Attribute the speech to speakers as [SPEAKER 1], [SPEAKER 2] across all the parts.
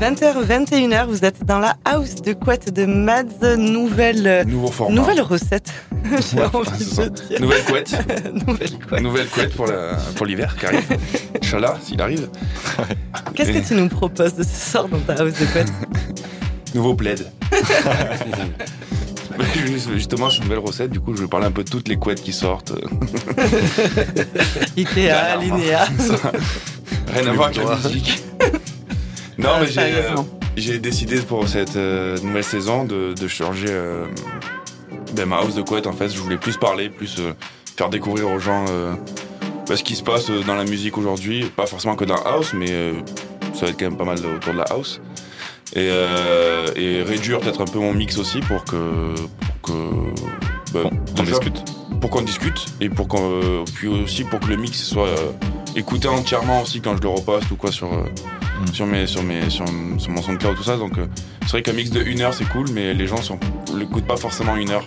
[SPEAKER 1] 20h, 21h, vous êtes dans la house de couette de Mads, nouvelle, euh,
[SPEAKER 2] Nouveau format.
[SPEAKER 1] nouvelle recette. J'ai
[SPEAKER 2] Ouais,
[SPEAKER 1] envie
[SPEAKER 2] c'est
[SPEAKER 1] de
[SPEAKER 2] ça.
[SPEAKER 1] dire.
[SPEAKER 2] Nouvelle couette.
[SPEAKER 1] Nouvelle couette.
[SPEAKER 2] Nouvelle couette pour la- pour l'hiver qui arrive. Inch'Allah, s'il arrive.
[SPEAKER 1] Qu'est-ce que tu nous proposes de ce soir dans ta house de couette
[SPEAKER 2] Nouveau plaid. Justement, c'est une nouvelle recette. Du coup, je vais parler un peu de toutes les couettes qui sortent.
[SPEAKER 1] Ikea. Linéa.
[SPEAKER 2] Rien à voir avec la musique. Non, mais j'ai, euh, j'ai décidé pour cette euh, nouvelle saison de, de changer euh, ben, ma house de couette. En fait, je voulais plus parler, plus euh, faire découvrir aux gens euh, ben, ce qui se passe dans la musique aujourd'hui. Pas forcément que dans la house, mais euh, ça va être quand même pas mal autour de la house. Et, euh, et réduire peut-être un peu mon mix aussi pour que. Pour que ben,
[SPEAKER 3] On
[SPEAKER 2] déjà,
[SPEAKER 3] discute.
[SPEAKER 2] pour qu'on discute et pour qu'on puis aussi pour que le mix soit euh, écouté entièrement aussi quand je le reposte ou quoi sur euh,
[SPEAKER 3] Mm.
[SPEAKER 2] sur mes sur mes sur, sur mon SoundCloud tout ça donc euh, c'est vrai qu'un mix de une heure c'est cool mais les gens sont l'écoutent pas forcément une heure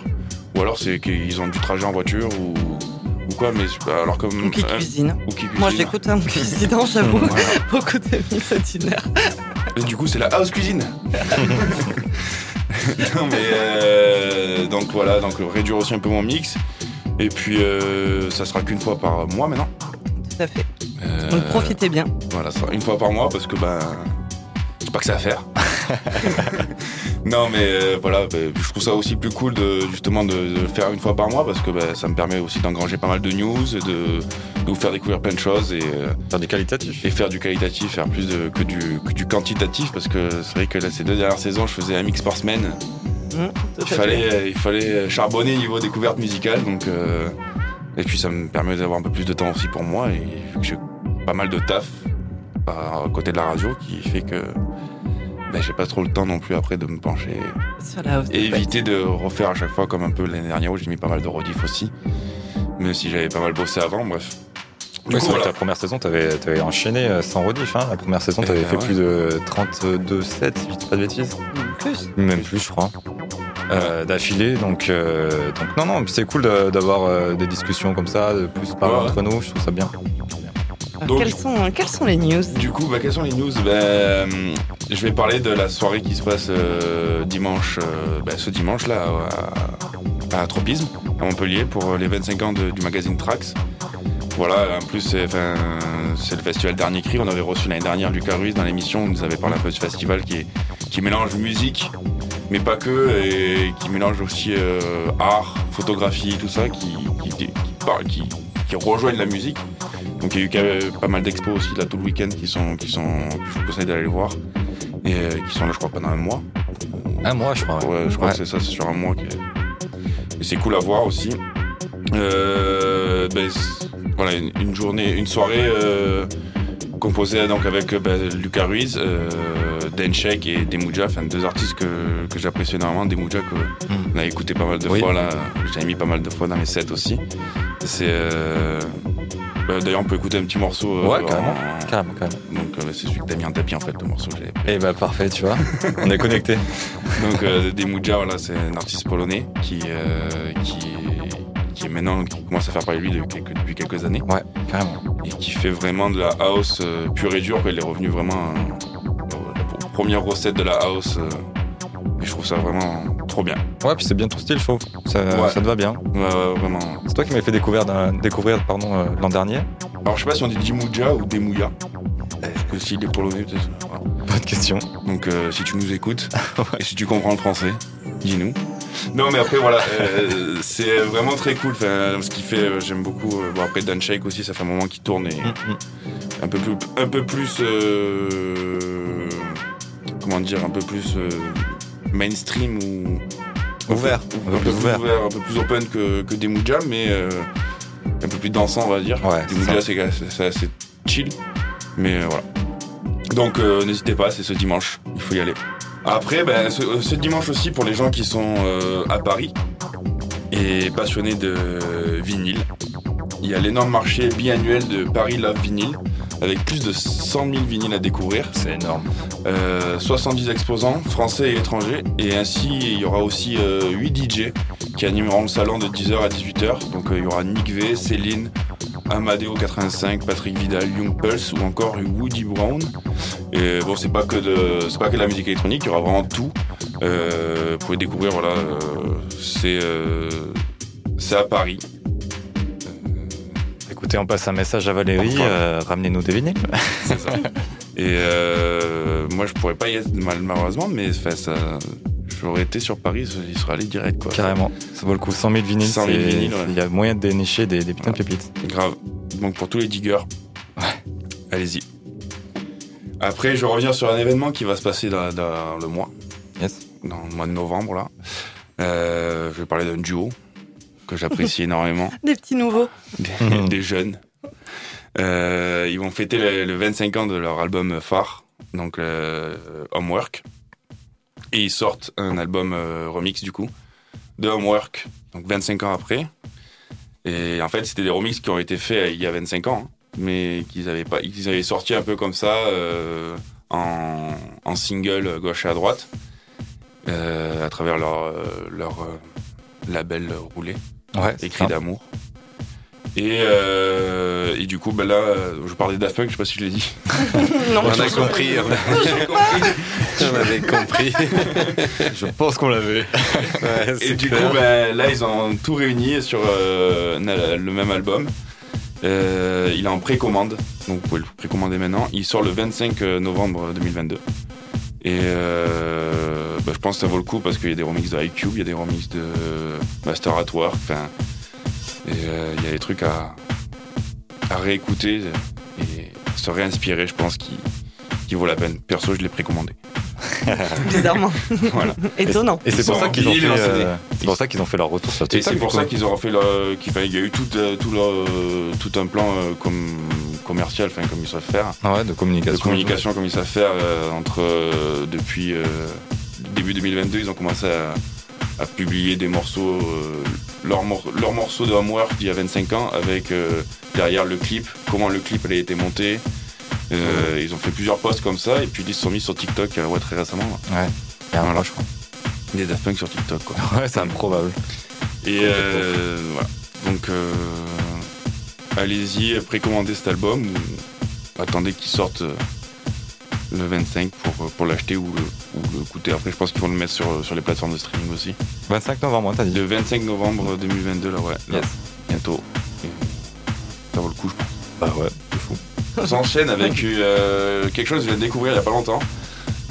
[SPEAKER 2] ou alors c'est qu'ils ont du trajet en voiture ou ou quoi mais pas- alors comme
[SPEAKER 1] Ou qui
[SPEAKER 2] euh,
[SPEAKER 1] cuisine.
[SPEAKER 2] ou qui
[SPEAKER 1] Moi,
[SPEAKER 2] cuisine.
[SPEAKER 1] j'écoute un cuisinant, j'avoue.
[SPEAKER 2] Voilà.
[SPEAKER 1] Beaucoup de mix à d'une heure.
[SPEAKER 2] Et du coup, c'est la house cuisine. non, mais euh, donc voilà, donc réduire aussi un peu mon mix. Et puis, euh, ça sera qu'une fois par mois maintenant.
[SPEAKER 1] Tout à fait.
[SPEAKER 2] Euh,
[SPEAKER 1] Donc, profitez bien.
[SPEAKER 2] Voilà, ça une fois par mois parce que ben, c'est pas que ça à faire. non, mais euh, voilà, ben, je trouve ça aussi plus cool de justement de, de le faire une fois par mois parce que ben, ça me permet aussi d'engranger pas mal de news, et de, de vous faire découvrir plein de choses et euh,
[SPEAKER 3] Faire du qualitatif.
[SPEAKER 2] et faire du qualitatif, faire plus de, que, du, que du quantitatif, parce que c'est vrai que là, ces deux dernières saisons, je faisais un mix par semaine.
[SPEAKER 1] Mmh,
[SPEAKER 2] Il fallait, euh, il fallait charbonner niveau découverte musicale, donc euh, et puis ça me permet d'avoir un peu plus de temps aussi pour moi, et vu que j'ai pas mal de taf à côté de la radio, qui fait que ben, j'ai pas trop le temps non plus après de me pencher
[SPEAKER 1] Sur la
[SPEAKER 2] et éviter de refaire à chaque fois comme un peu l'année dernière où j'ai mis pas mal de rediff aussi, même si j'avais pas mal bossé avant, bref. Coup,
[SPEAKER 3] c'est vrai que ta première saison, t'avais avais enchaîné euh, sans rediff. Hein. La première saison, t'avais
[SPEAKER 2] Eh
[SPEAKER 3] fait
[SPEAKER 2] ouais.
[SPEAKER 3] plus de 32 sets, si je dis pas de bêtises.
[SPEAKER 1] Plus.
[SPEAKER 3] Même plus, je crois. Euh, d'affilée, donc, euh, donc non, non, c'est cool d'avoir euh, des discussions comme ça, de plus parler
[SPEAKER 2] Ouais,
[SPEAKER 3] entre nous, je trouve ça bien.
[SPEAKER 2] Donc-
[SPEAKER 1] quelles, sont, quelles sont les news?
[SPEAKER 2] Du coup, bah, quelles sont les news? Ben, euh, Je vais parler de la soirée qui se passe euh, dimanche, euh, bah, ce dimanche là, à, à Tropisme, à Montpellier, pour les 25 ans de- du magazine Trax. Voilà, en plus, c'est enfin, c'est le festival Dernier Cri. On avait reçu l'année dernière Lucas Ruiz dans l'émission. On nous avait parlé un peu de ce festival qui, est, qui mélange musique, mais pas que, et qui mélange aussi euh, art, photographie, tout ça, qui, qui, qui, parle- qui, rejoignent la musique. Donc il y a eu pas mal d'expos aussi là tout le week-end qui sont qui sont je vous conseille d'aller les voir et euh, qui sont là je crois pendant un mois.
[SPEAKER 3] Un mois, je crois.
[SPEAKER 2] Ouais, je crois que c'est ça, c'est sur un mois. Et c'est cool à voir aussi. Euh, ben, voilà, une, une journée, une soirée euh, composée donc avec euh, ben, Lucas Ruiz, euh, Denchek et Demouja, enfin deux artistes que, que j'apprécie énormément. Demouja que
[SPEAKER 3] Mm.
[SPEAKER 2] on a écouté pas mal de
[SPEAKER 3] Oui.
[SPEAKER 2] fois là, j'avais mis pas mal de fois dans mes sets aussi. C'est euh, ben, d'ailleurs on peut écouter un petit morceau. euh,
[SPEAKER 3] Ouais, carrément.
[SPEAKER 2] en-
[SPEAKER 3] Carrément, carrément.
[SPEAKER 2] donc c'est celui que t'as mis en tapis en fait le morceau que j'avais pris.
[SPEAKER 3] Et bah parfait, tu vois. On est connectés.
[SPEAKER 2] Donc Demouja, voilà, c'est un artiste polonais qui, euh, qui, maintenant qui commence à faire parler de lui depuis quelques, années
[SPEAKER 3] Ouais, carrément.
[SPEAKER 2] et qui fait vraiment de la house euh, pure et dure. quoi. Il est revenu vraiment euh, la première recette de la house. euh, et je trouve ça vraiment trop bien.
[SPEAKER 3] Ouais, puis c'est bien ton style, je trouve. Ça,
[SPEAKER 2] Ouais.
[SPEAKER 3] ça te va bien.
[SPEAKER 2] Ouais, ouais, vraiment.
[SPEAKER 3] C'est toi qui m'avais fait découvrir, découvrir pardon, l'an dernier.
[SPEAKER 2] Alors je sais pas si on dit Demouja ou Demouya. Parce que s'il est polonais, peut-être. voilà.
[SPEAKER 3] Pas de question.
[SPEAKER 2] Donc euh, si tu nous écoutes et si tu comprends le français, dis-nous. Non mais après voilà, euh, c'est vraiment très cool. Enfin, ce qu'il fait, euh, j'aime beaucoup. Euh, Bon après Dan Shake aussi, ça fait un moment qu'il tourne et un peu plus, un peu plus, euh, comment dire, un peu plus euh, mainstream ou
[SPEAKER 3] Ouvert.
[SPEAKER 2] un peu, plus ouvert, un peu plus open que, que Demouja, mais euh, un peu plus dansant on va dire.
[SPEAKER 3] Ouais, c'est
[SPEAKER 2] Demouja
[SPEAKER 3] ça.
[SPEAKER 2] c'est c'est- c'est assez chill, mais euh, voilà. Donc euh, n'hésitez pas, c'est ce dimanche, il faut y aller. Après, ben, ce, ce dimanche aussi pour les gens qui sont euh, à Paris et passionnés de vinyle, il y a l'énorme marché biannuel de Paris Love Vinyl avec plus de 100 000 vinyles à découvrir.
[SPEAKER 3] C'est énorme.
[SPEAKER 2] Euh, 70 exposants, français et étrangers. Et ainsi, il y aura aussi euh, 8 DJ qui animeront le salon de 10h à 18h. Donc euh, il y aura Nick V, Céline, Amadeo 85, Patrick Vidal, Young Pulse ou encore Woody Brown. Et bon, c'est pas que de, c'est pas que de la musique électronique, il y aura vraiment tout. Euh, vous pouvez découvrir, voilà, euh, c'est, euh, c'est à Paris.
[SPEAKER 3] Écoutez, on passe un message à Valérie, euh, ramenez-nous des vinyles.
[SPEAKER 2] C'est ça. Et euh, moi, je pourrais pas y être mal- malheureusement, mais ça, j'aurais été sur Paris, il serait allé direct, quoi.
[SPEAKER 3] Carrément, ça vaut le coup. 100 000 vinyles,
[SPEAKER 2] 100 000
[SPEAKER 3] c'est-
[SPEAKER 2] vinyles, ouais.
[SPEAKER 3] il y a moyen de dénicher des, des putains de pépites.
[SPEAKER 2] Grave. Donc pour tous les diggers, allez-y. Après, je reviens sur un événement qui va se passer dans, dans le mois,
[SPEAKER 3] Yes.
[SPEAKER 2] dans le mois de novembre là. Euh, je vais parler d'un duo que j'apprécie énormément,
[SPEAKER 1] Des petits nouveaux.
[SPEAKER 2] des, des jeunes. Euh, ils vont fêter le, le 25 ans de leur album phare, donc euh, Homework, et ils sortent un album euh, remix du coup de Homework, donc 25 ans après. Et en fait, c'était des remixes qui ont été faits il y a 25 ans, hein, mais qu'ils avaient pas, ils avaient sorti un peu comme ça euh, en, en single gauche et à droite, euh, à travers leur, euh, leur euh, label roulé,
[SPEAKER 3] Ouais,
[SPEAKER 2] écrit d'amour. Et, euh, et du coup, ben là, euh, je parlais de Daft Punk, je sais pas si je l'ai dit.
[SPEAKER 1] non,
[SPEAKER 4] On
[SPEAKER 1] je
[SPEAKER 4] a compris, on on avait compris.
[SPEAKER 3] Je pense qu'on l'avait.
[SPEAKER 4] Ouais,
[SPEAKER 2] Et du
[SPEAKER 4] clair.
[SPEAKER 2] coup, ben, là, ils ont tout réuni sur euh, le même album. Euh, il est en précommande, donc vous pouvez le précommander maintenant. Il sort le 25 novembre 2022. Et euh, ben, je pense que ça vaut le coup parce qu'il y a des remixes de iCube, il y a des remixes de Master at Work, enfin, et euh, il y a des trucs à, à réécouter et se réinspirer, je pense, qui, qui vaut la peine. Perso, je l'ai précommandé.
[SPEAKER 1] Bizarrement.
[SPEAKER 2] Voilà.
[SPEAKER 1] Étonnant.
[SPEAKER 3] Et c'est pour ça qu'ils ont fait, euh, c'est pour ça qu'ils ont fait leur retour sur
[SPEAKER 2] Et
[SPEAKER 3] TikTok.
[SPEAKER 2] c'est pour ça qu'ils ont fait leur, qu'il y a eu tout, euh, tout, leur, euh, tout un plan euh, comme commercial, enfin comme ils savent faire,
[SPEAKER 3] Ah ouais, de communication.
[SPEAKER 2] de communication comme ils savent faire euh, entre euh, depuis euh, début 2022, ils ont commencé à, à publier des morceaux, euh, leurs mor- leurs morceaux de Homework d'il y a 25 ans avec euh, derrière le clip, comment le clip a été monté. Euh, Ils ont fait plusieurs posts comme ça et puis ils se sont mis sur TikTok ouais, très récemment.
[SPEAKER 3] Ouais. Il y a un
[SPEAKER 2] Voilà.
[SPEAKER 3] mois, je crois.
[SPEAKER 2] Des Daft Punk sur TikTok quoi.
[SPEAKER 3] Ouais, c'est improbable.
[SPEAKER 2] Et euh, voilà. Donc, euh, allez-y, précommandez cet album attendez qu'il sorte le 25 pour, pour l'acheter ou, le- ou l'écouter. Après, je pense qu'ils vont le mettre sur, sur les plateformes de streaming aussi.
[SPEAKER 3] 25 novembre, hein, t'as dit.
[SPEAKER 2] Le 25 novembre 2022, là, ouais. Là,
[SPEAKER 3] Yes.
[SPEAKER 2] bientôt. Et ça vaut le coup, je pense.
[SPEAKER 3] Bah ouais, c'est fou.
[SPEAKER 2] On s'enchaîne avec euh, quelque chose que je viens de découvrir il y a pas longtemps.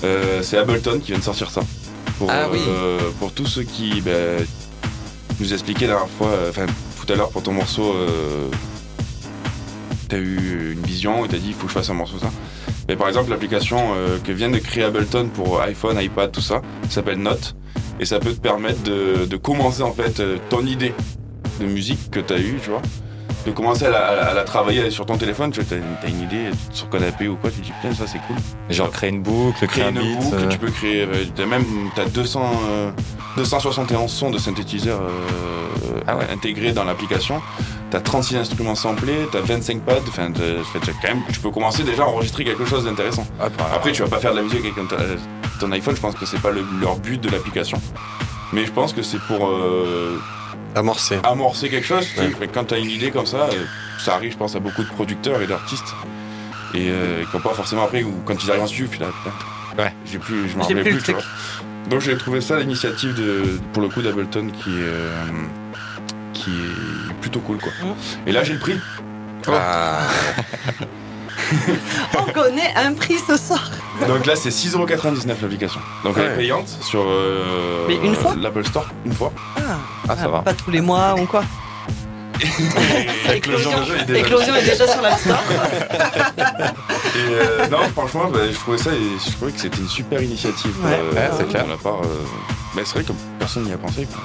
[SPEAKER 2] Euh, c'est Ableton qui vient de sortir ça. Pour,
[SPEAKER 4] Ah oui.
[SPEAKER 2] euh, pour tous ceux qui ben, nous expliquaient la dernière fois, euh, enfin tout à l'heure pour ton morceau, euh, t'as eu une vision et t'as dit il faut que je fasse un morceau ça. Mais par exemple l'application euh, que vient de créer Ableton pour iPhone, iPad, tout ça, s'appelle Note et ça peut te permettre de, de commencer en fait euh, ton idée de musique que t'as eue, tu vois de commencer à la, à la- à la travailler sur ton téléphone, tu vois, t'as t'as une idée sur canapé ou quoi, tu te dis putain ça c'est cool.
[SPEAKER 3] Genre créer une boucle, créer
[SPEAKER 2] Créer
[SPEAKER 3] un
[SPEAKER 2] une
[SPEAKER 3] beat.
[SPEAKER 2] boucle,
[SPEAKER 3] euh,
[SPEAKER 2] tu peux créer, euh, t'as même t'as 200, euh, 271 sons de synthétiseurs euh,
[SPEAKER 3] Ah ouais.
[SPEAKER 2] intégrés dans l'application. T'as 36 instruments samplés, t'as 25 pads, enfin t'as- t'as- t'as quand même, tu peux commencer déjà à enregistrer quelque chose d'intéressant.
[SPEAKER 3] ah, bah,
[SPEAKER 2] Après, tu vas pas faire de la musique avec ton, iPhone, je pense que c'est pas le- leur but de l'application. Mais je pense que c'est pour euh,
[SPEAKER 4] Amorcé.
[SPEAKER 2] amorcer quelque chose.
[SPEAKER 4] Ouais.
[SPEAKER 2] Quand tu as une idée comme ça, euh, ça arrive, je pense, à beaucoup de producteurs et d'artistes. Et euh, qui n'ont pas forcément après, ou quand ils arrivent en studio, puis là, putain,
[SPEAKER 3] Ouais.
[SPEAKER 2] j'ai plus, je m'en rappelle
[SPEAKER 1] plus
[SPEAKER 2] tu vois. Donc j'ai trouvé ça l'initiative de, pour le coup d'Ableton qui est, euh, qui est plutôt cool quoi.
[SPEAKER 1] Mm.
[SPEAKER 2] Et là j'ai le prix.
[SPEAKER 4] Ah,
[SPEAKER 1] On connaît un prix ce soir.
[SPEAKER 2] Donc là c'est 6,99€ l'application. Donc elle est payante sur euh,
[SPEAKER 1] Mais une fois
[SPEAKER 2] l'Apple Store, une fois.
[SPEAKER 1] Ah,
[SPEAKER 3] Ah, ça va.
[SPEAKER 1] Pas tous les mois ou quoi
[SPEAKER 2] Éclosion de jeu est déjà-
[SPEAKER 1] Éclosion est déjà sur l'App Store.
[SPEAKER 2] Et euh, non, franchement, bah, je trouvais ça, et je trouvais que c'était une super initiative.
[SPEAKER 1] Ouais,
[SPEAKER 3] ouais, c'est
[SPEAKER 2] de
[SPEAKER 3] clair.
[SPEAKER 2] la part. euh, bah, c'est vrai que personne n'y a pensé. quoi.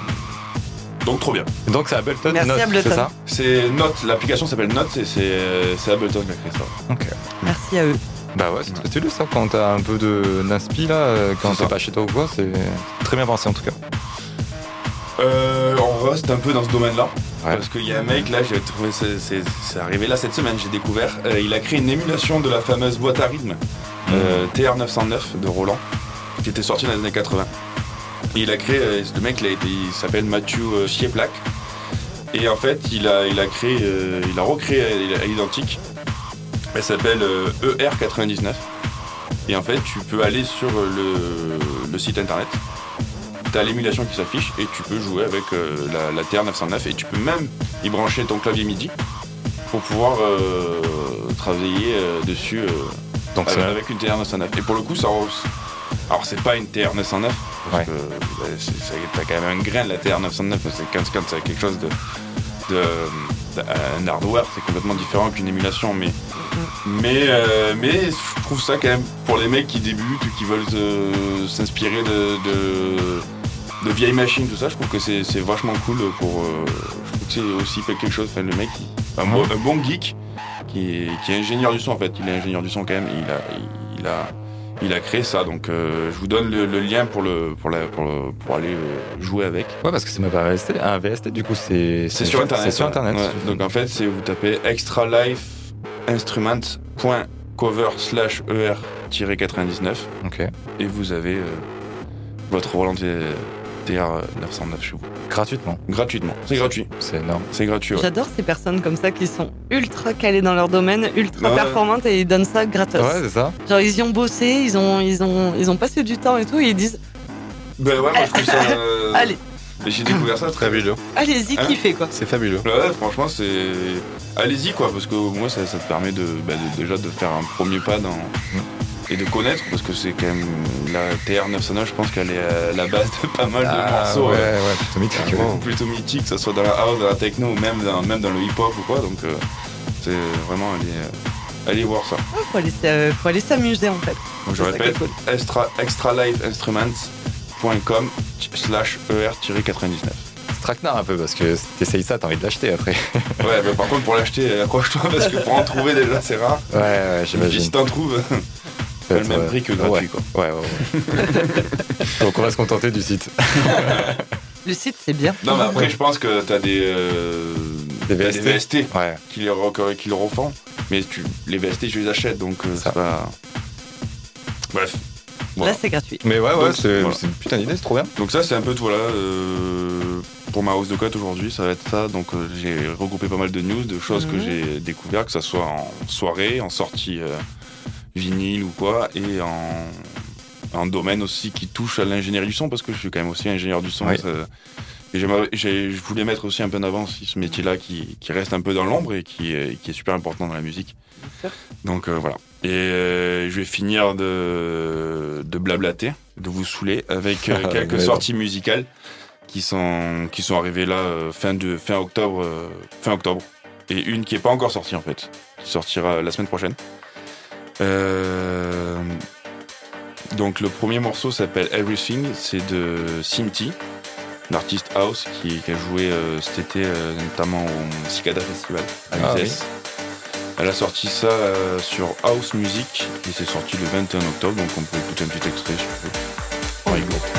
[SPEAKER 2] Donc trop bien.
[SPEAKER 3] Et Donc c'est Ableton
[SPEAKER 1] Merci,
[SPEAKER 3] Note,
[SPEAKER 1] Ableton.
[SPEAKER 3] c'est ça
[SPEAKER 2] C'est Note, l'application s'appelle Note et c'est c'est Ableton qui a créé ça.
[SPEAKER 3] Ok.
[SPEAKER 1] Merci à eux.
[SPEAKER 3] Bah ouais, c'est très stylé ça quand t'as un peu de d'inspi là, euh, quand
[SPEAKER 2] C'est
[SPEAKER 3] t'es
[SPEAKER 2] ça.
[SPEAKER 3] pas chez toi ou quoi, c'est très bien pensé en tout cas.
[SPEAKER 2] Euh, on reste un peu dans ce domaine-là.
[SPEAKER 3] Ouais.
[SPEAKER 2] Parce qu'il y a un mec, là, j'ai trouvé, c'est- c'est c'est arrivé là cette semaine, j'ai découvert. euh, il a créé une émulation de la fameuse boîte à rythme euh, TR909 de Roland, qui était sortie dans les années 80. Et il a créé, euh, le mec, il, il s'appelle Mathieu euh, Chieplak. Et en fait, il a, il a créé, euh, il a recréé à l'identique. Elle s'appelle euh, ER99. Et en fait, tu peux aller sur le, le site internet. Tu as l'émulation qui s'affiche et tu peux jouer avec la, la TR909 et tu peux même y brancher ton clavier MIDI pour pouvoir euh, travailler euh, dessus euh,
[SPEAKER 3] Donc
[SPEAKER 2] avec, une TR909. Et pour le coup, ça. Alors, c'est pas une TR909, parce
[SPEAKER 3] Ouais.
[SPEAKER 2] que bah, c'est- c'est- t'as quand même un grain de la TR909, parce que quand, quand c'est quelque chose de. de un hardware, c'est complètement différent qu'une émulation, mais. Mais, euh, mais je trouve ça quand même pour les mecs qui débutent, qui veulent se- s'inspirer de, de, de vieilles machines, tout ça, je trouve que c'est c'est vachement cool pour. euh, je trouve que c'est aussi quelque chose, enfin, le mec, un, bon, un bon geek qui est, qui est ingénieur du son en fait. Il est ingénieur du son quand même. Il a, il a, il a créé ça. Donc euh, je vous donne le, le lien pour le, pour la, pour, le- pour aller euh, jouer avec.
[SPEAKER 3] Ouais, parce que c'est même pas un VST. Un VST, du coup, c'est.
[SPEAKER 2] C'est sur internet.
[SPEAKER 3] C'est sur internet.
[SPEAKER 2] Ouais. Donc en fait, c'est vous tapez extralifeinstrument.cover slash er-99
[SPEAKER 3] Ok.
[SPEAKER 2] et vous avez euh, votre Roland TR 909 chez vous.
[SPEAKER 3] Gratuitement.
[SPEAKER 2] Gratuitement. C'est gratuit.
[SPEAKER 3] C'est énorme.
[SPEAKER 2] C'est gratuit. ouais.
[SPEAKER 1] J'adore ces personnes comme ça qui sont ultra calées dans leur domaine, ultra
[SPEAKER 2] Ouais.
[SPEAKER 1] performantes et ils donnent ça gratos.
[SPEAKER 3] Ouais, c'est ça.
[SPEAKER 1] Genre ils y ont bossé, ils ont, ils ont, ils ont passé du temps et tout, et ils disent
[SPEAKER 2] Ben ouais, moi je trouve ça. euh,
[SPEAKER 1] allez,
[SPEAKER 2] J'ai découvert ça très
[SPEAKER 4] Fabuleux.
[SPEAKER 1] allez-y,
[SPEAKER 2] Hein
[SPEAKER 1] kiffez quoi.
[SPEAKER 4] C'est fabuleux.
[SPEAKER 2] Ouais, franchement, c'est. Allez-y, quoi, parce que moi, ça, ça te permet de, bah, de- déjà de faire un premier pas dans. Et de connaître, parce que c'est quand même. La TR909, je pense qu'elle est à la base de pas mal de
[SPEAKER 3] Ah,
[SPEAKER 2] morceaux.
[SPEAKER 3] ouais,
[SPEAKER 2] euh,
[SPEAKER 3] ouais, plutôt mythique. ouais.
[SPEAKER 2] plutôt mythiques, que ce soit dans la house, dans la techno, ou même dans, même dans le hip-hop ou quoi, donc euh, c'est vraiment aller, euh, aller voir ça.
[SPEAKER 1] Ouais, faut aller, faut aller s'amuser en fait.
[SPEAKER 2] Donc je répète, extra, extralifeinstruments.com slash ER-99.
[SPEAKER 3] C'est traquenard un peu parce que t'essayes ça, t'as envie de l'acheter après.
[SPEAKER 2] Ouais, bah, par contre, pour l'acheter, accroche-toi, parce que pour en trouver déjà, c'est rare.
[SPEAKER 3] Ouais, ouais, j'imagine.
[SPEAKER 2] si t'en trouves, c'est le même prix que gratuit,
[SPEAKER 3] Ouais,
[SPEAKER 2] quoi.
[SPEAKER 3] ouais, ouais. ouais. Donc on va se contenter du site.
[SPEAKER 1] Le site c'est bien.
[SPEAKER 2] Non, mais après, je pense que t'as des, euh,
[SPEAKER 3] Des VST.
[SPEAKER 2] VST
[SPEAKER 3] Ouais.
[SPEAKER 2] qui, les re- qui le refont. Mais tu, les VST, je les achète, donc euh,
[SPEAKER 3] Ça.
[SPEAKER 2] c'est pas. Bref. Voilà.
[SPEAKER 1] Là c'est gratuit.
[SPEAKER 3] Mais ouais, ouais, c'est
[SPEAKER 2] voilà.
[SPEAKER 3] une putain d'idée, c'est trop bien.
[SPEAKER 2] Donc, ça, c'est un peu tout, voilà. euh, pour ma hausse de cote aujourd'hui, ça va être ça. Donc, euh, j'ai regroupé pas mal de news, de choses que
[SPEAKER 1] Mhm.
[SPEAKER 2] j'ai découvert, que ça soit en soirée, en sortie euh, vinyle ou quoi, et en. Un domaine aussi qui touche à l'ingénierie du son parce que je suis quand même aussi ingénieur du son.
[SPEAKER 3] Oui.
[SPEAKER 2] ça- Et j'aimerais- j'ai- je voulais mettre aussi un peu en avant ce métier-là qui, qui reste un peu dans l'ombre et qui est, qui est super important dans la musique. Donc euh, voilà. Et euh, je vais finir de, de blablater, de vous saouler avec euh, quelques
[SPEAKER 3] Mais non.
[SPEAKER 2] sorties musicales qui sont, qui sont arrivées là euh, fin, de, fin, octobre, euh, fin octobre. Et une qui n'est pas encore sortie en fait, qui sortira la semaine prochaine. Euh, donc le premier morceau s'appelle Everything, c'est de Cinti, l'artiste house qui, qui a joué euh, cet été euh, notamment au Cicada Festival à
[SPEAKER 3] Ah
[SPEAKER 2] Uzès. Elle a sorti ça sur House Music. Et c'est sorti le 21 octobre, donc on peut écouter un petit extrait si tu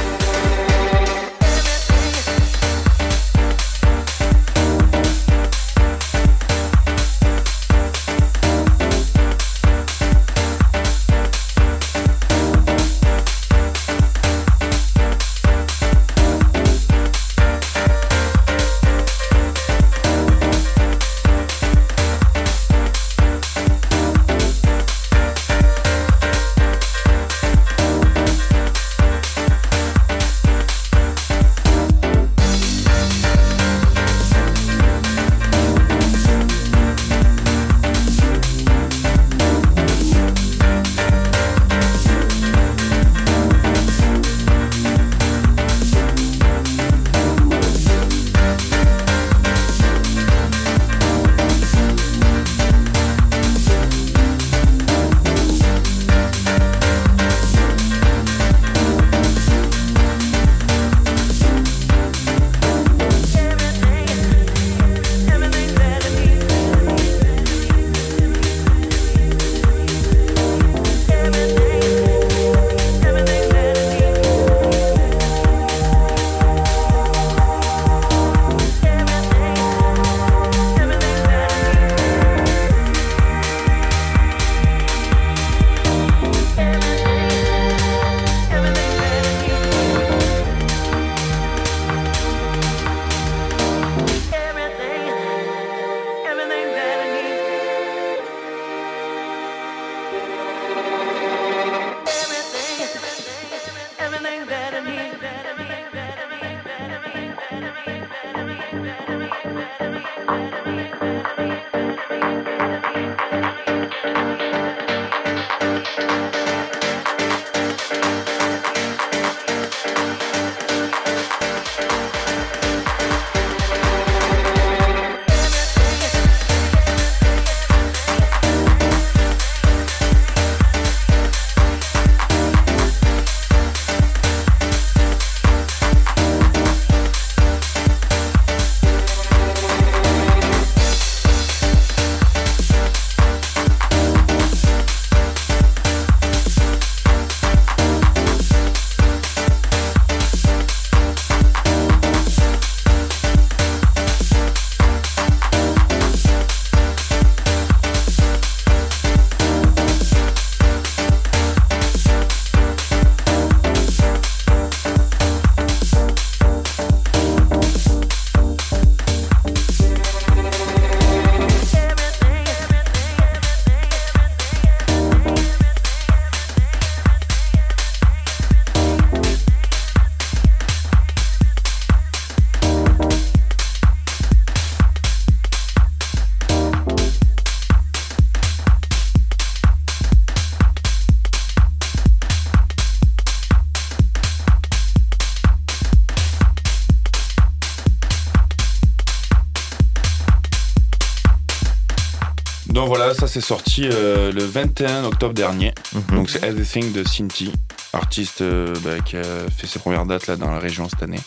[SPEAKER 2] ça c'est sorti euh, le 21 octobre dernier.
[SPEAKER 1] Mhm.
[SPEAKER 2] Donc c'est Everything de Cinti, artiste euh, bah, qui a fait ses premières dates là dans la région cette année.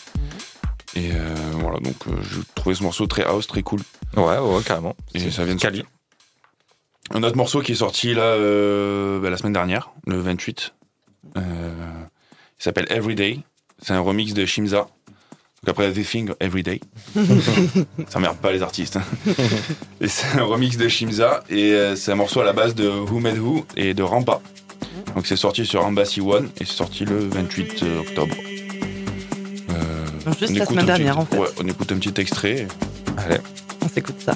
[SPEAKER 2] Et euh, voilà, donc j'ai trouvé ce morceau très house, très cool.
[SPEAKER 1] Ouais, ouais, carrément.
[SPEAKER 2] Et ça vient de
[SPEAKER 1] Cali.
[SPEAKER 2] Un autre morceau qui est sorti là bah, la semaine dernière, le 28. Euh, il s'appelle Everyday. C'est un remix de Shimza. Donc après Everything, Everyday. ça merde pas les artistes. hein. et c'est un remix de Shimza et euh, c'est un morceau à la base de Who Made Who et de Rampa. Donc c'est sorti sur Embassy One et c'est sorti le 28 octobre. Euh,
[SPEAKER 3] juste
[SPEAKER 2] on
[SPEAKER 3] la
[SPEAKER 2] écoute
[SPEAKER 3] semaine
[SPEAKER 2] petit-
[SPEAKER 3] dernière, en fait.
[SPEAKER 2] Ouais, on écoute un petit extrait.
[SPEAKER 1] Allez.
[SPEAKER 3] On s'écoute ça.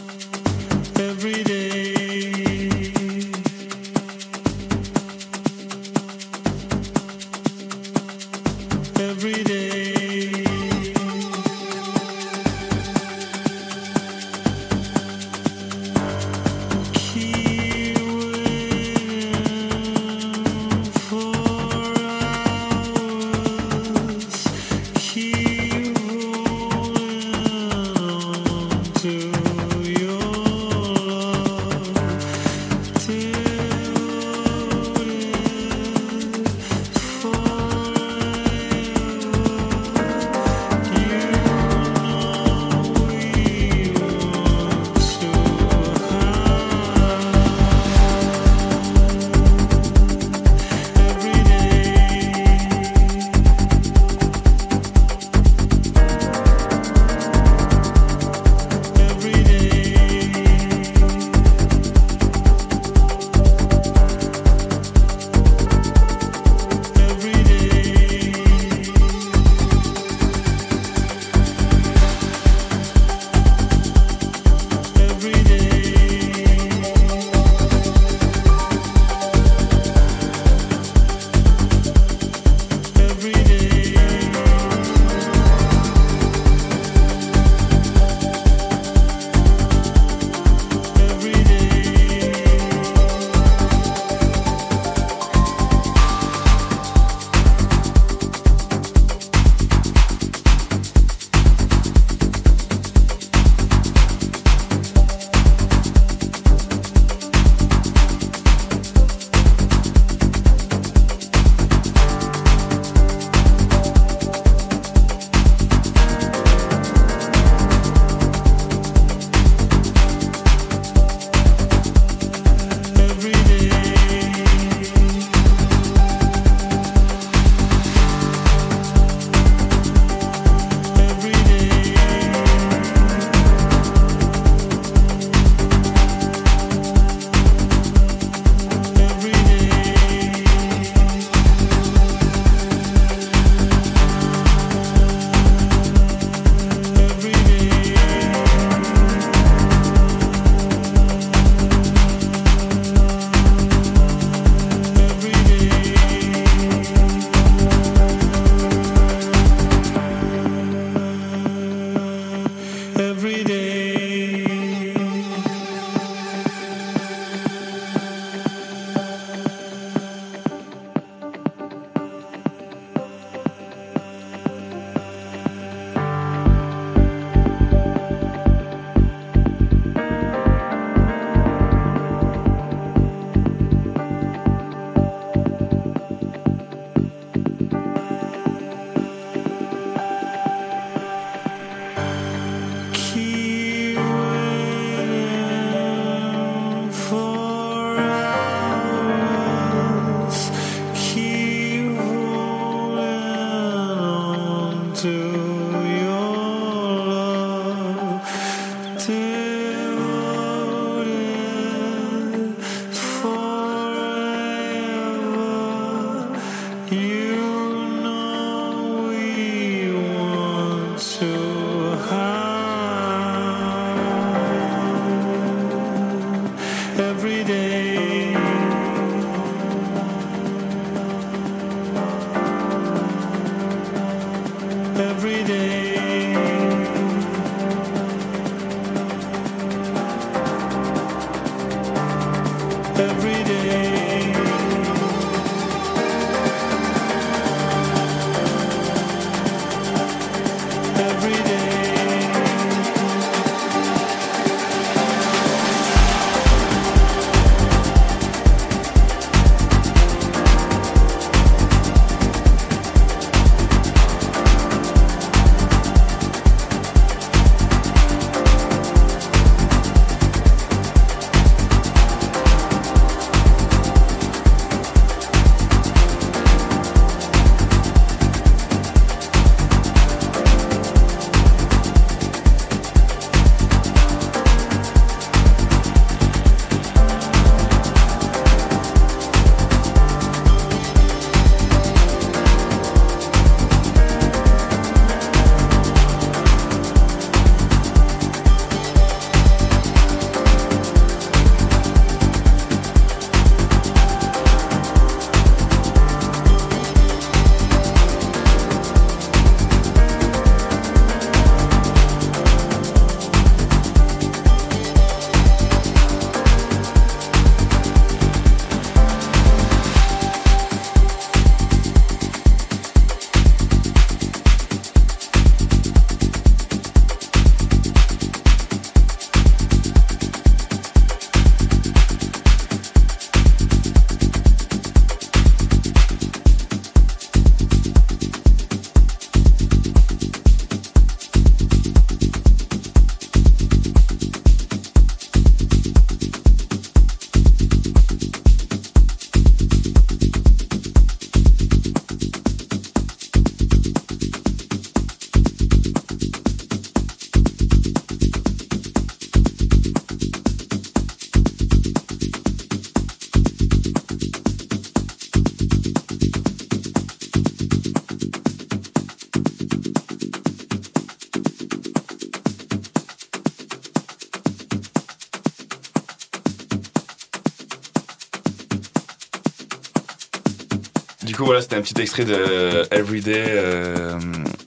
[SPEAKER 2] Coup, voilà, c'était un petit extrait de Everyday euh,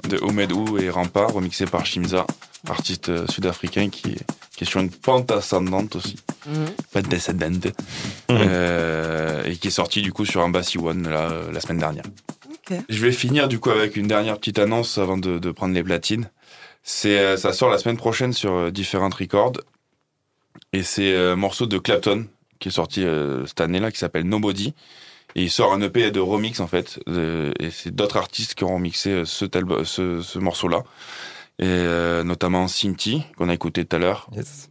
[SPEAKER 2] de Oumedou et Rampart, remixé par Shimza, artiste euh, sud-africain qui, qui est sur une pente ascendante aussi,
[SPEAKER 1] Mhm.
[SPEAKER 2] pas descendante, Euh, et qui est sorti du coup sur Embassy One là, euh, la semaine dernière. Je vais finir du coup avec une dernière petite annonce avant de, de prendre les platines. C'est, euh, ça sort la semaine prochaine sur euh, Different Records, et c'est un morceau de Clapton qui est sorti euh, cette année-là qui s'appelle Nobody. Et il sort un EP de remix en fait, et c'est d'autres artistes qui ont remixé euh, ce, tel- ce, ce morceau-là, et euh, notamment Cinti qu'on a écouté tout à l'heure,
[SPEAKER 3] Yes.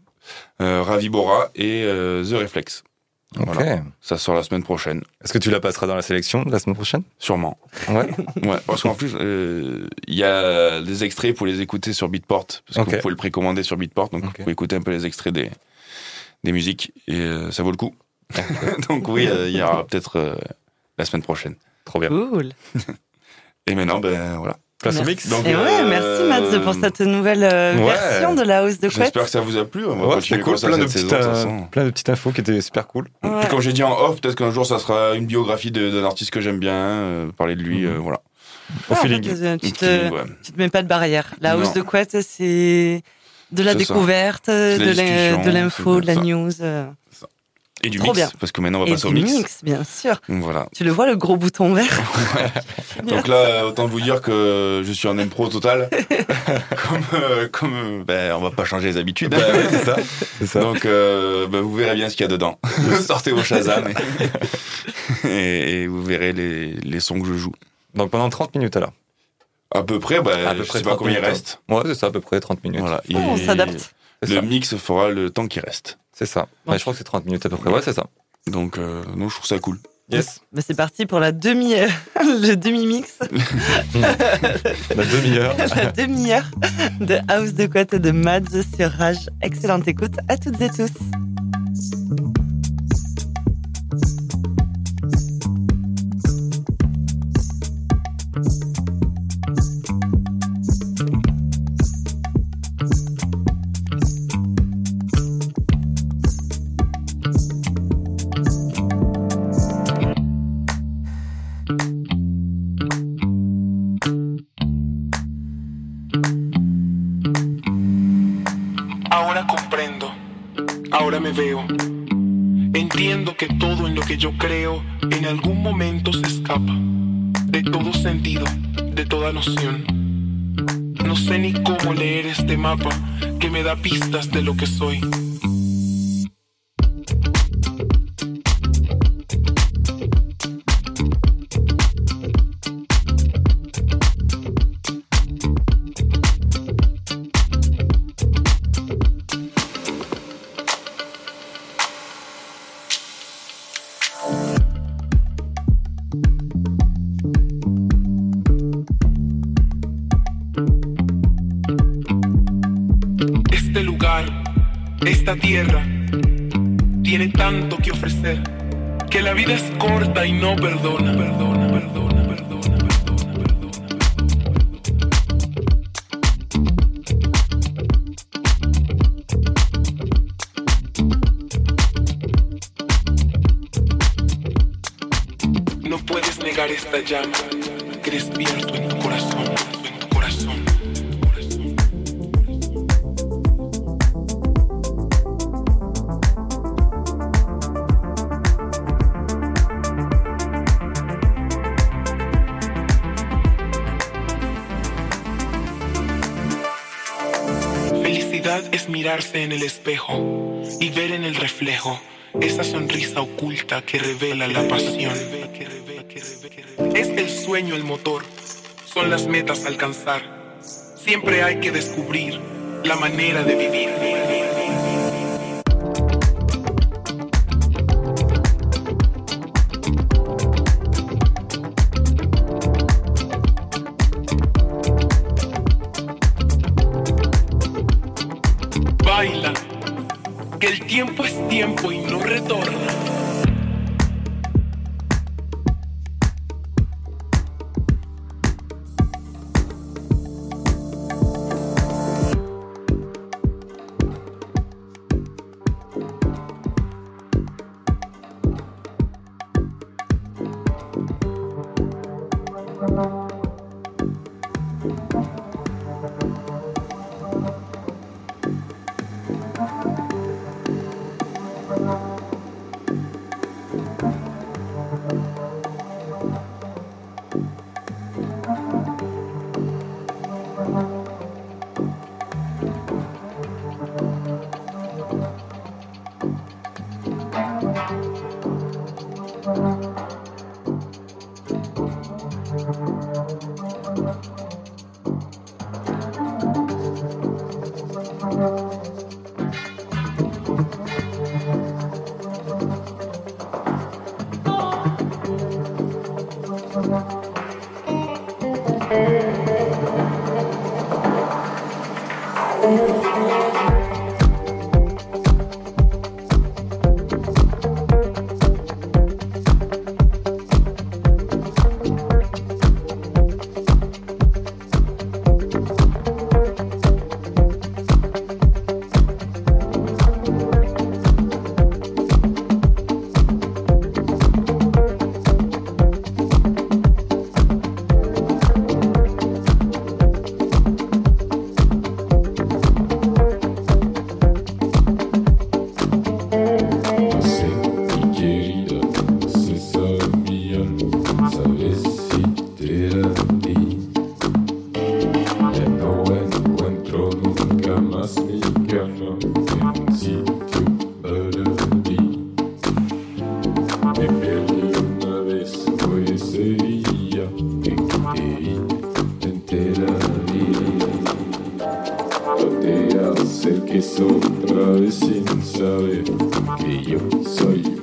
[SPEAKER 2] euh, Ravi Bora et euh, The Reflex.
[SPEAKER 3] Ok.
[SPEAKER 2] Voilà. Ça sort la semaine prochaine,
[SPEAKER 3] Est-ce que tu la passeras dans la sélection la semaine prochaine?
[SPEAKER 2] Sûrement.
[SPEAKER 3] Ouais.
[SPEAKER 2] Ouais, parce qu'en plus, euh, il y a des extraits pour les écouter sur Beatport, parce que
[SPEAKER 3] Ok.
[SPEAKER 2] vous pouvez le précommander sur Beatport, donc
[SPEAKER 3] Ok.
[SPEAKER 2] vous pouvez écouter un peu les extraits des, des musiques, et euh, ça vaut le coup. donc oui, euh, il y aura peut-être euh, la semaine prochaine.
[SPEAKER 3] Trop bien.
[SPEAKER 1] Cool.
[SPEAKER 2] Et maintenant, ben voilà.
[SPEAKER 3] Place au
[SPEAKER 1] Merci.
[SPEAKER 3] mix.
[SPEAKER 2] Donc,
[SPEAKER 1] Et ouais,
[SPEAKER 2] euh,
[SPEAKER 1] merci Mads pour cette nouvelle euh,
[SPEAKER 3] ouais.
[SPEAKER 1] version de la hausse de couette.
[SPEAKER 2] J'espère que ça vous a plu. On va
[SPEAKER 3] Ouais, c'était cool. Plein de, petites,
[SPEAKER 2] saison, de toute
[SPEAKER 3] euh,
[SPEAKER 2] façon.
[SPEAKER 3] plein de petites infos qui étaient super cool.
[SPEAKER 1] Ouais.
[SPEAKER 2] Puis comme j'ai dit en off, peut-être qu'un jour ça sera une biographie d'un artiste que j'aime bien, euh, parler de lui,
[SPEAKER 3] Mhm.
[SPEAKER 2] euh, voilà.
[SPEAKER 3] Au
[SPEAKER 1] Ah, en
[SPEAKER 3] feeling.
[SPEAKER 1] fait, euh, tu, te,
[SPEAKER 2] ouais.
[SPEAKER 1] tu te mets pas de barrière. La hausse de couette, c'est de la découverte, de l'info, de la news. euh,
[SPEAKER 2] Et du
[SPEAKER 1] Trop
[SPEAKER 2] mix,
[SPEAKER 1] bien.
[SPEAKER 2] parce que maintenant on va
[SPEAKER 1] et
[SPEAKER 2] passer au
[SPEAKER 1] du
[SPEAKER 2] mix.
[SPEAKER 1] mix, bien sûr.
[SPEAKER 2] Voilà.
[SPEAKER 1] Tu le vois, le gros bouton vert
[SPEAKER 2] Donc là, autant vous dire que je suis en impro total. comme, euh, comme euh, ben, on va pas changer les habitudes.
[SPEAKER 3] Bah ouais, c'est ça. C'est ça.
[SPEAKER 2] Donc euh, ben, vous verrez bien ce qu'il y a dedans. Sortez vos Shazam et, et- et vous verrez les, les sons que je joue.
[SPEAKER 3] Donc pendant 30 minutes alors.
[SPEAKER 2] À peu près, ben,
[SPEAKER 3] À peu
[SPEAKER 2] je
[SPEAKER 3] près
[SPEAKER 2] sais pas
[SPEAKER 3] 30
[SPEAKER 2] combien il
[SPEAKER 3] minutes,
[SPEAKER 2] reste.
[SPEAKER 3] Ouais, c'est ça, à peu près 30 minutes.
[SPEAKER 2] Voilà.
[SPEAKER 1] Oh, On s'adapte.
[SPEAKER 2] Le
[SPEAKER 3] ça.
[SPEAKER 2] mix fera le temps qui reste.
[SPEAKER 3] C'est ça. Ouais, je crois que c'est 30 minutes à peu près. Ouais, c'est ça.
[SPEAKER 2] Donc, euh, non, je trouve ça cool.
[SPEAKER 3] Yes.
[SPEAKER 1] Mais c'est parti pour la demi, le demi-mix,
[SPEAKER 3] La demi-heure.
[SPEAKER 1] la demi-heure de House de Couette de Mads sur Rage. Excellente écoute à toutes et tous.
[SPEAKER 5] No sé ni cómo leer este mapa que me da pistas de lo que soy. Esta tierra, tiene tanto que ofrecer que la vida es corta y no perdona, perdona, perdona, perdona, perdona. No puedes negar esta llama que despierto en tu corazón. El espejo y ver en el reflejo esa sonrisa oculta que revela la pasión. Es el sueño el motor, son las metas a alcanzar. Siempre hay que descubrir la manera de vivir.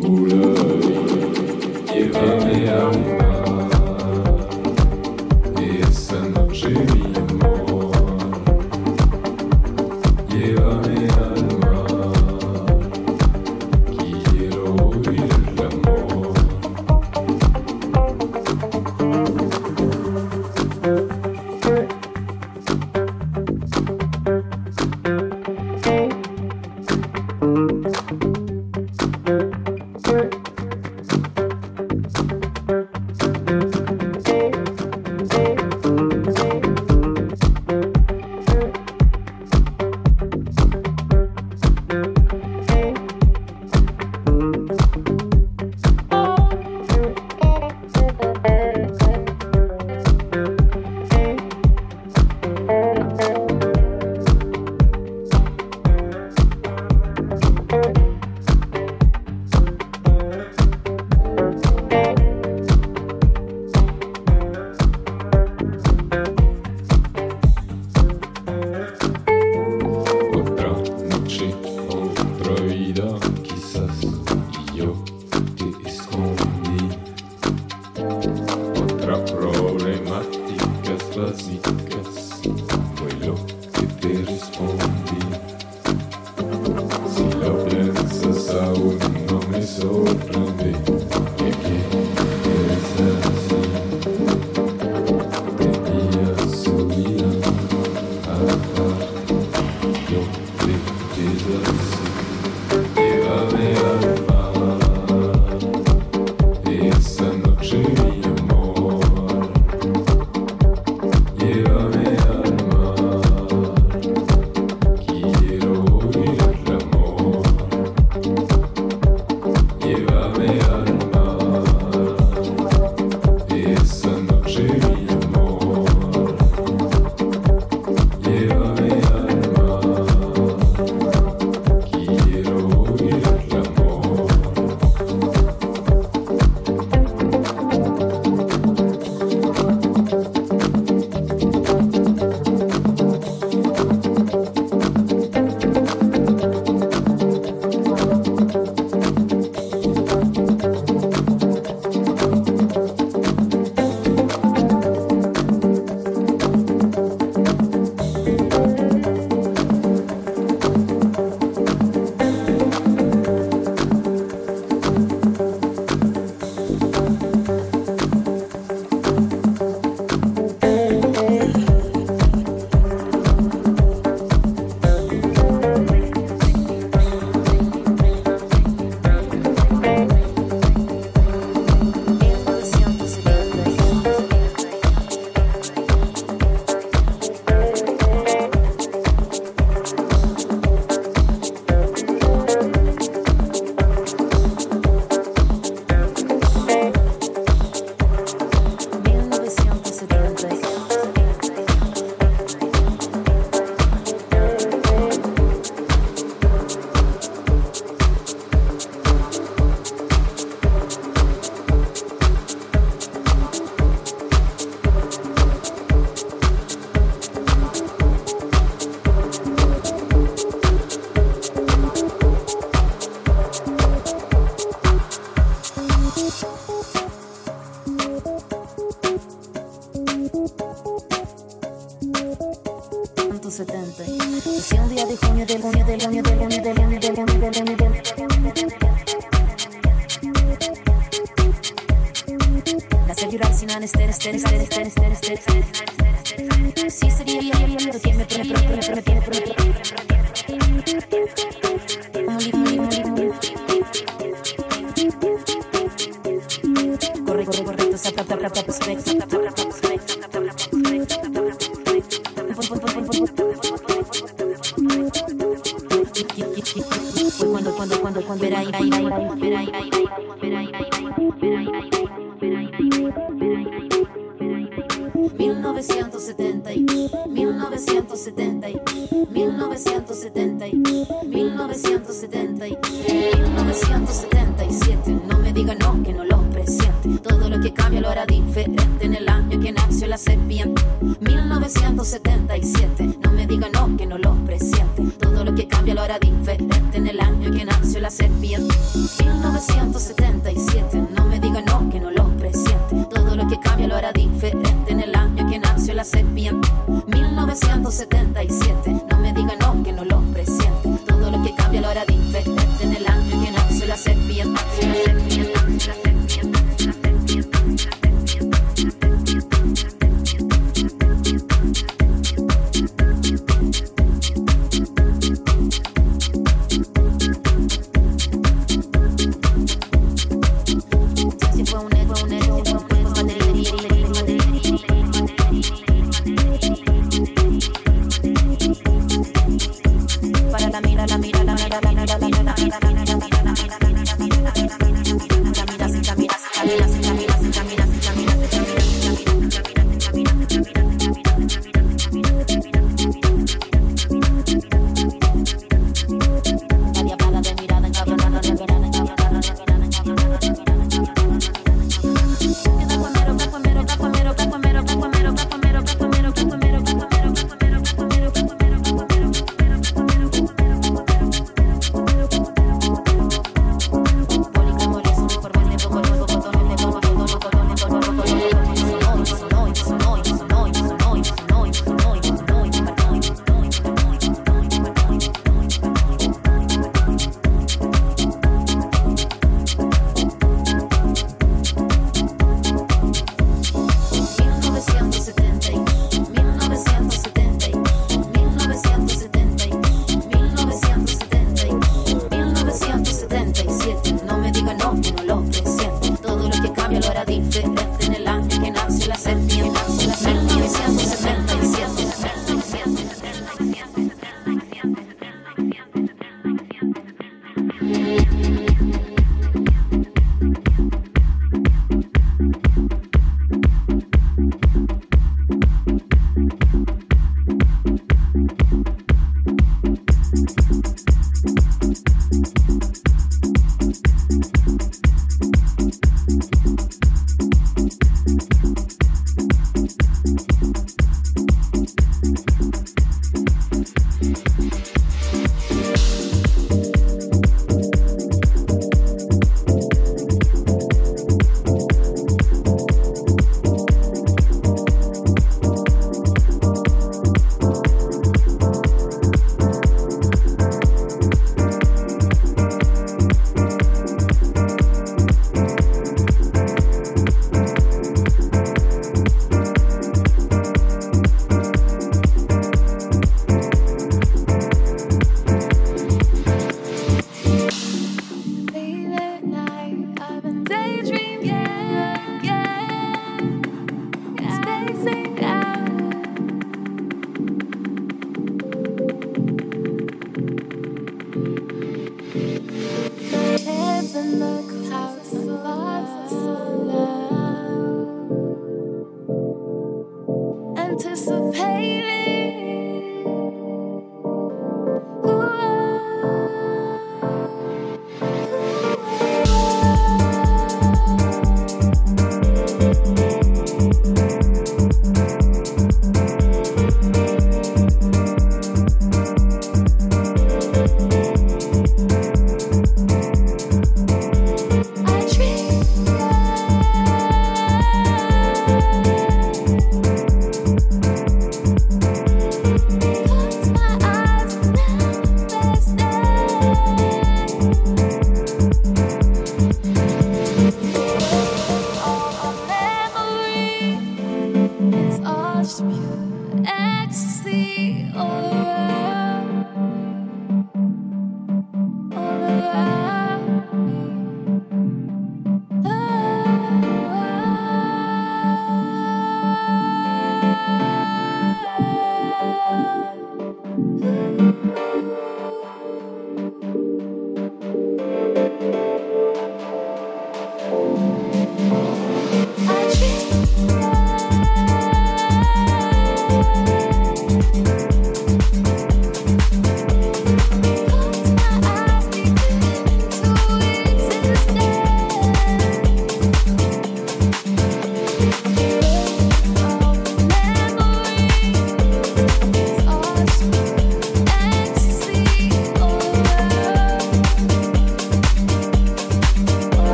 [SPEAKER 6] Soy mularí. Llévame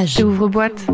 [SPEAKER 7] Rage. Ouvre boîte.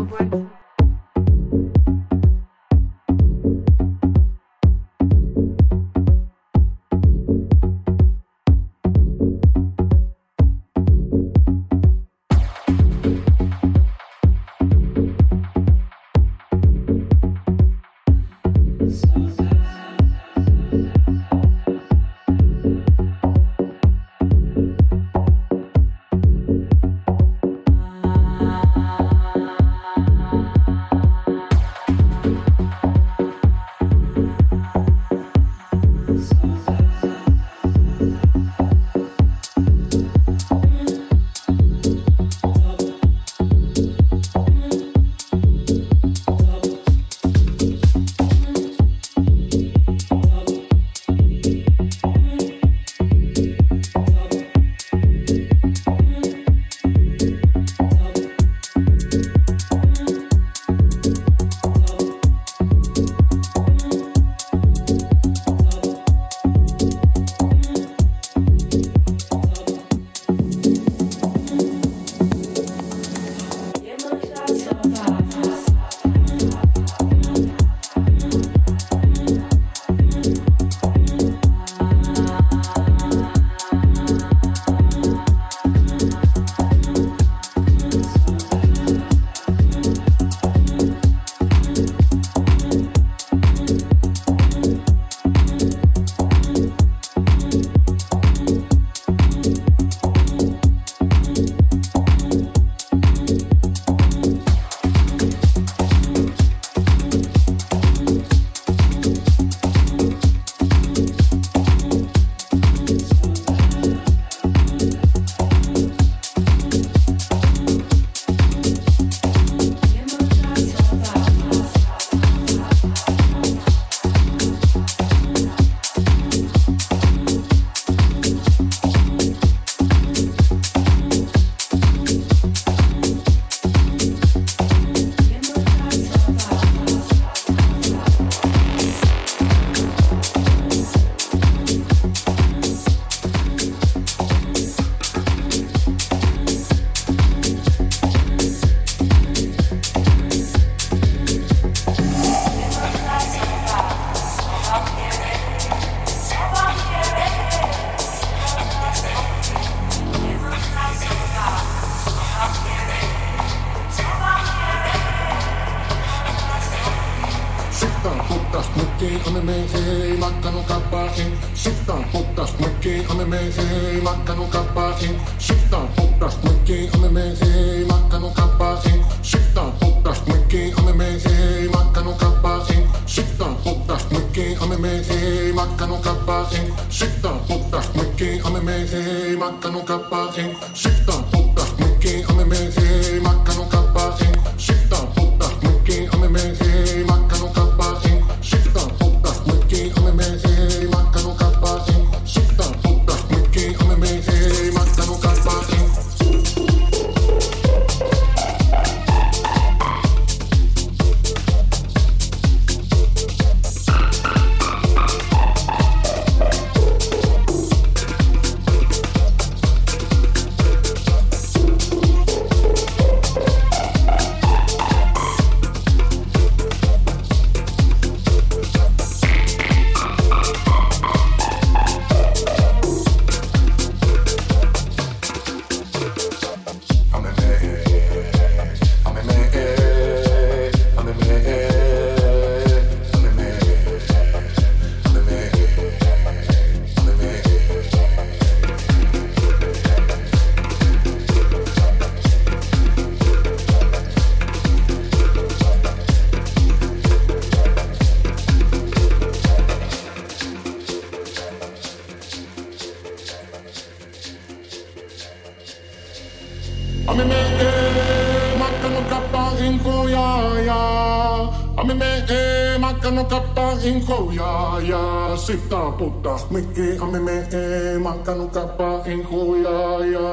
[SPEAKER 8] puta me quejame me eh, mancano capa en joya ya.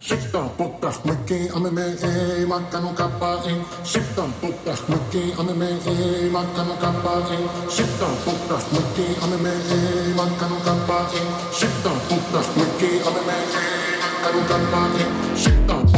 [SPEAKER 7] Shiftan putas maki ameme e makano kappa in Shiftan putas maki ameme e makano kappa in Shiftan putas maki ameme e makano kappa in Shiftan putas maki ameme e makano kappa in Shiftan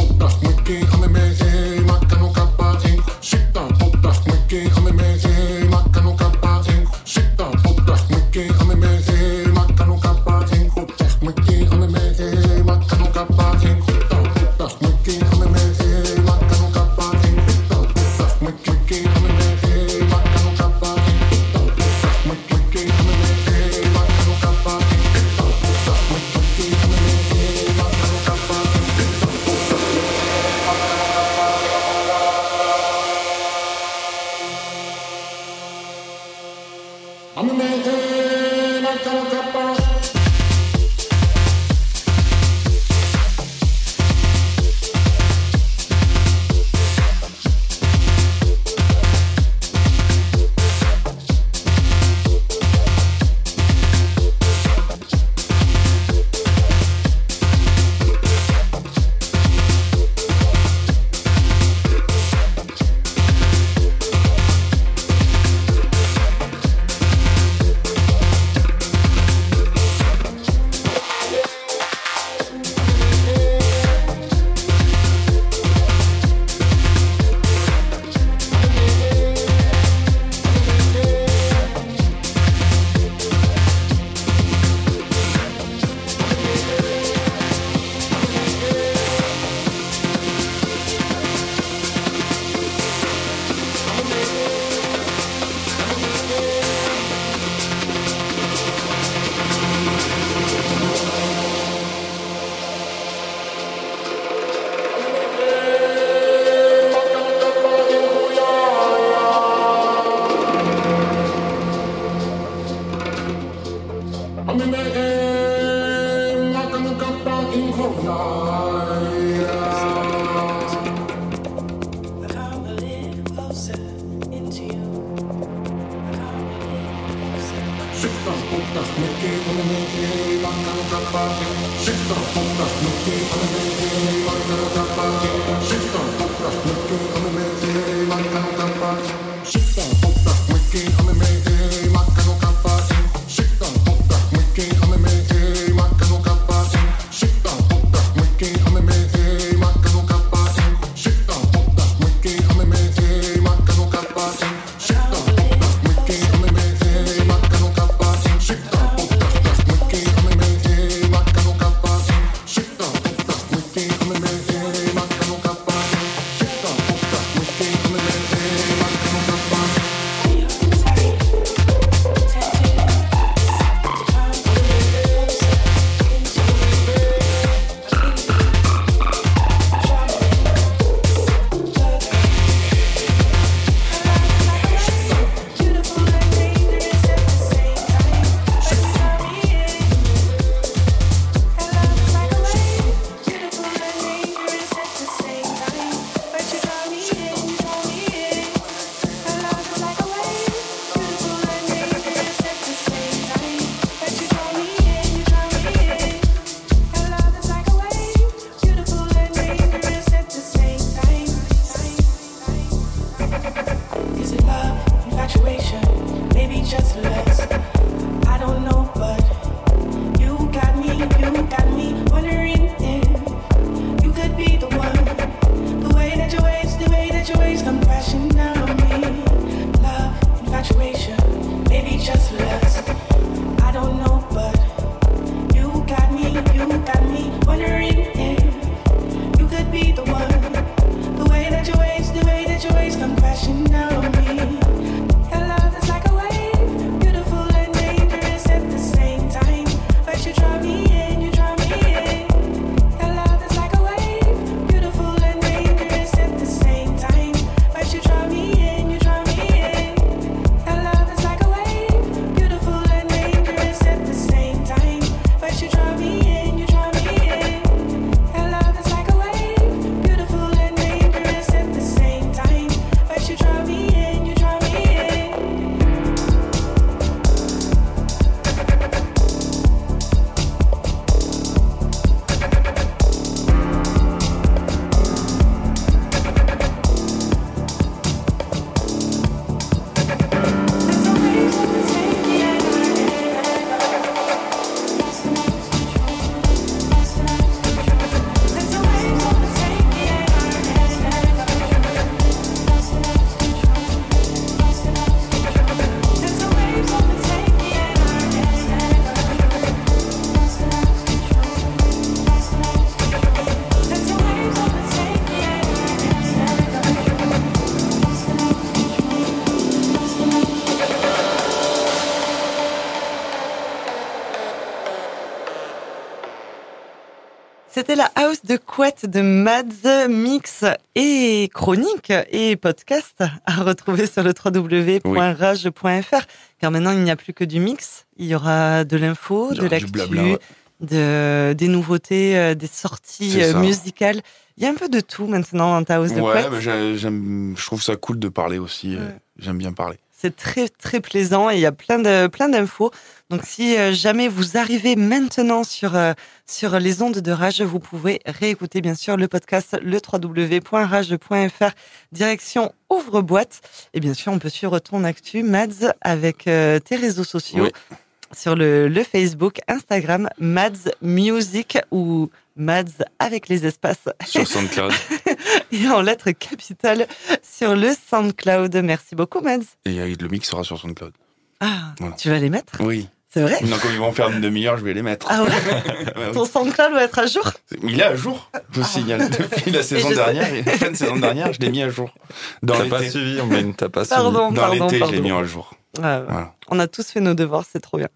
[SPEAKER 1] C'était la house de couette de Mads, mix et chronique et podcast à retrouver sur le www.rage.fr. Car maintenant, il n'y a plus que du mix. Il y aura de l'info, de l'actu,
[SPEAKER 2] ouais.
[SPEAKER 1] de, des nouveautés, euh, des sorties euh, musicales. Il y a un peu de tout maintenant dans ta house de
[SPEAKER 2] Ouais,
[SPEAKER 1] couette.
[SPEAKER 2] j'aime, je trouve ça cool de parler aussi. euh,
[SPEAKER 1] Ouais.
[SPEAKER 2] J'aime bien parler.
[SPEAKER 1] C'est très très plaisant et il y a plein de plein d'infos. Donc si euh, jamais vous arrivez maintenant sur euh, sur les ondes de Rage, vous pouvez réécouter bien sûr le podcast le www.rage.fr direction ouvre boîte et bien sûr on peut suivre ton actu Mads avec euh, tes réseaux sociaux
[SPEAKER 2] Oui.
[SPEAKER 1] sur le, le Facebook, Instagram Mads Music ou Mads avec les espaces
[SPEAKER 2] Sur SoundCloud.
[SPEAKER 1] et en lettres capitales sur le SoundCloud. Merci beaucoup Mads.
[SPEAKER 2] et le mix sera sur SoundCloud.
[SPEAKER 1] Ah,
[SPEAKER 2] Voilà.
[SPEAKER 1] tu vas les mettre?
[SPEAKER 2] Oui.
[SPEAKER 1] C'est vrai
[SPEAKER 2] Donc, comme ils vont faire une demi-heure, je vais les mettre.
[SPEAKER 1] Ah ouais
[SPEAKER 2] Ouais,
[SPEAKER 1] Ton SoundCloud va être à jour
[SPEAKER 2] Il est à jour, le signal. Depuis la saison
[SPEAKER 1] je sais.
[SPEAKER 2] dernière, et la fin de saison dernière, je l'ai mis à jour. Dans
[SPEAKER 3] T'as pas
[SPEAKER 2] l'été.
[SPEAKER 3] suivi, mais t'as pas
[SPEAKER 1] Pardon,
[SPEAKER 3] suivi.
[SPEAKER 2] Dans
[SPEAKER 1] pardon,
[SPEAKER 2] l'été, je l'ai mis à jour.
[SPEAKER 1] Ouais.
[SPEAKER 2] Voilà.
[SPEAKER 1] On a tous fait nos devoirs, c'est trop bien.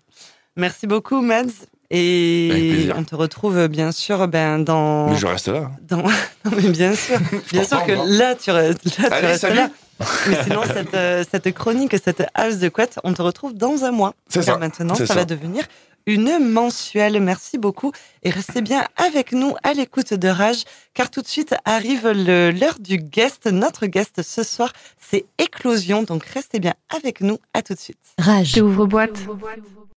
[SPEAKER 1] Merci beaucoup, Mads.
[SPEAKER 2] Avec
[SPEAKER 1] Et
[SPEAKER 2] plaisir.
[SPEAKER 1] on te retrouve bien sûr ben, dans.
[SPEAKER 2] Mais je reste là.
[SPEAKER 1] dans... non, mais bien sûr. Bien sûr que là, tu restes, là, tu
[SPEAKER 2] Allez,
[SPEAKER 1] restes
[SPEAKER 2] salut.
[SPEAKER 1] là. Mais sinon, cette, euh, cette chronique, cette house de couette, on te retrouve dans un mois.
[SPEAKER 2] C'est ça.
[SPEAKER 1] maintenant, ça, va devenir une mensuelle. Merci beaucoup. Et restez bien avec nous à l'écoute de Rage, car tout de suite arrive l'heure du guest. Notre guest ce soir, c'est Éclosion. Donc restez bien avec nous. À tout de suite.
[SPEAKER 9] Rage. Ouvre boîte.